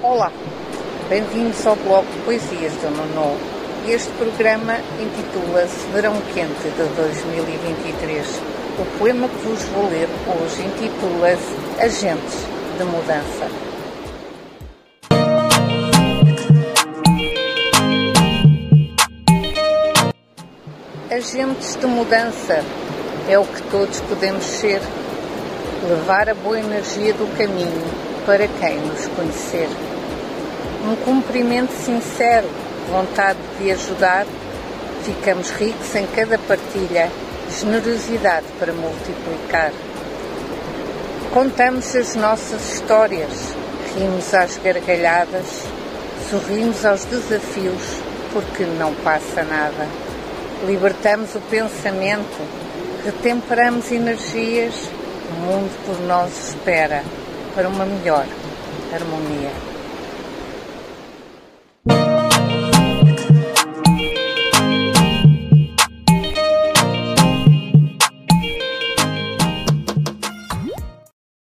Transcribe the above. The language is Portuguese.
Olá, bem-vindos ao blog de Poesias do Nono. Este programa intitula-se Verão Quente de 2023. O poema que vos vou ler hoje intitula-se Agentes de Mudança. Agentes de mudança é o que todos podemos ser. Levar a boa energia do caminho para quem nos conhecer. Um cumprimento sincero, vontade de ajudar, ficamos ricos em cada partilha, generosidade para multiplicar. Contamos as nossas histórias, rimos às gargalhadas, sorrimos aos desafios, porque não passa nada. Libertamos o pensamento, retemperamos energias, o mundo por nós espera para uma melhor harmonia.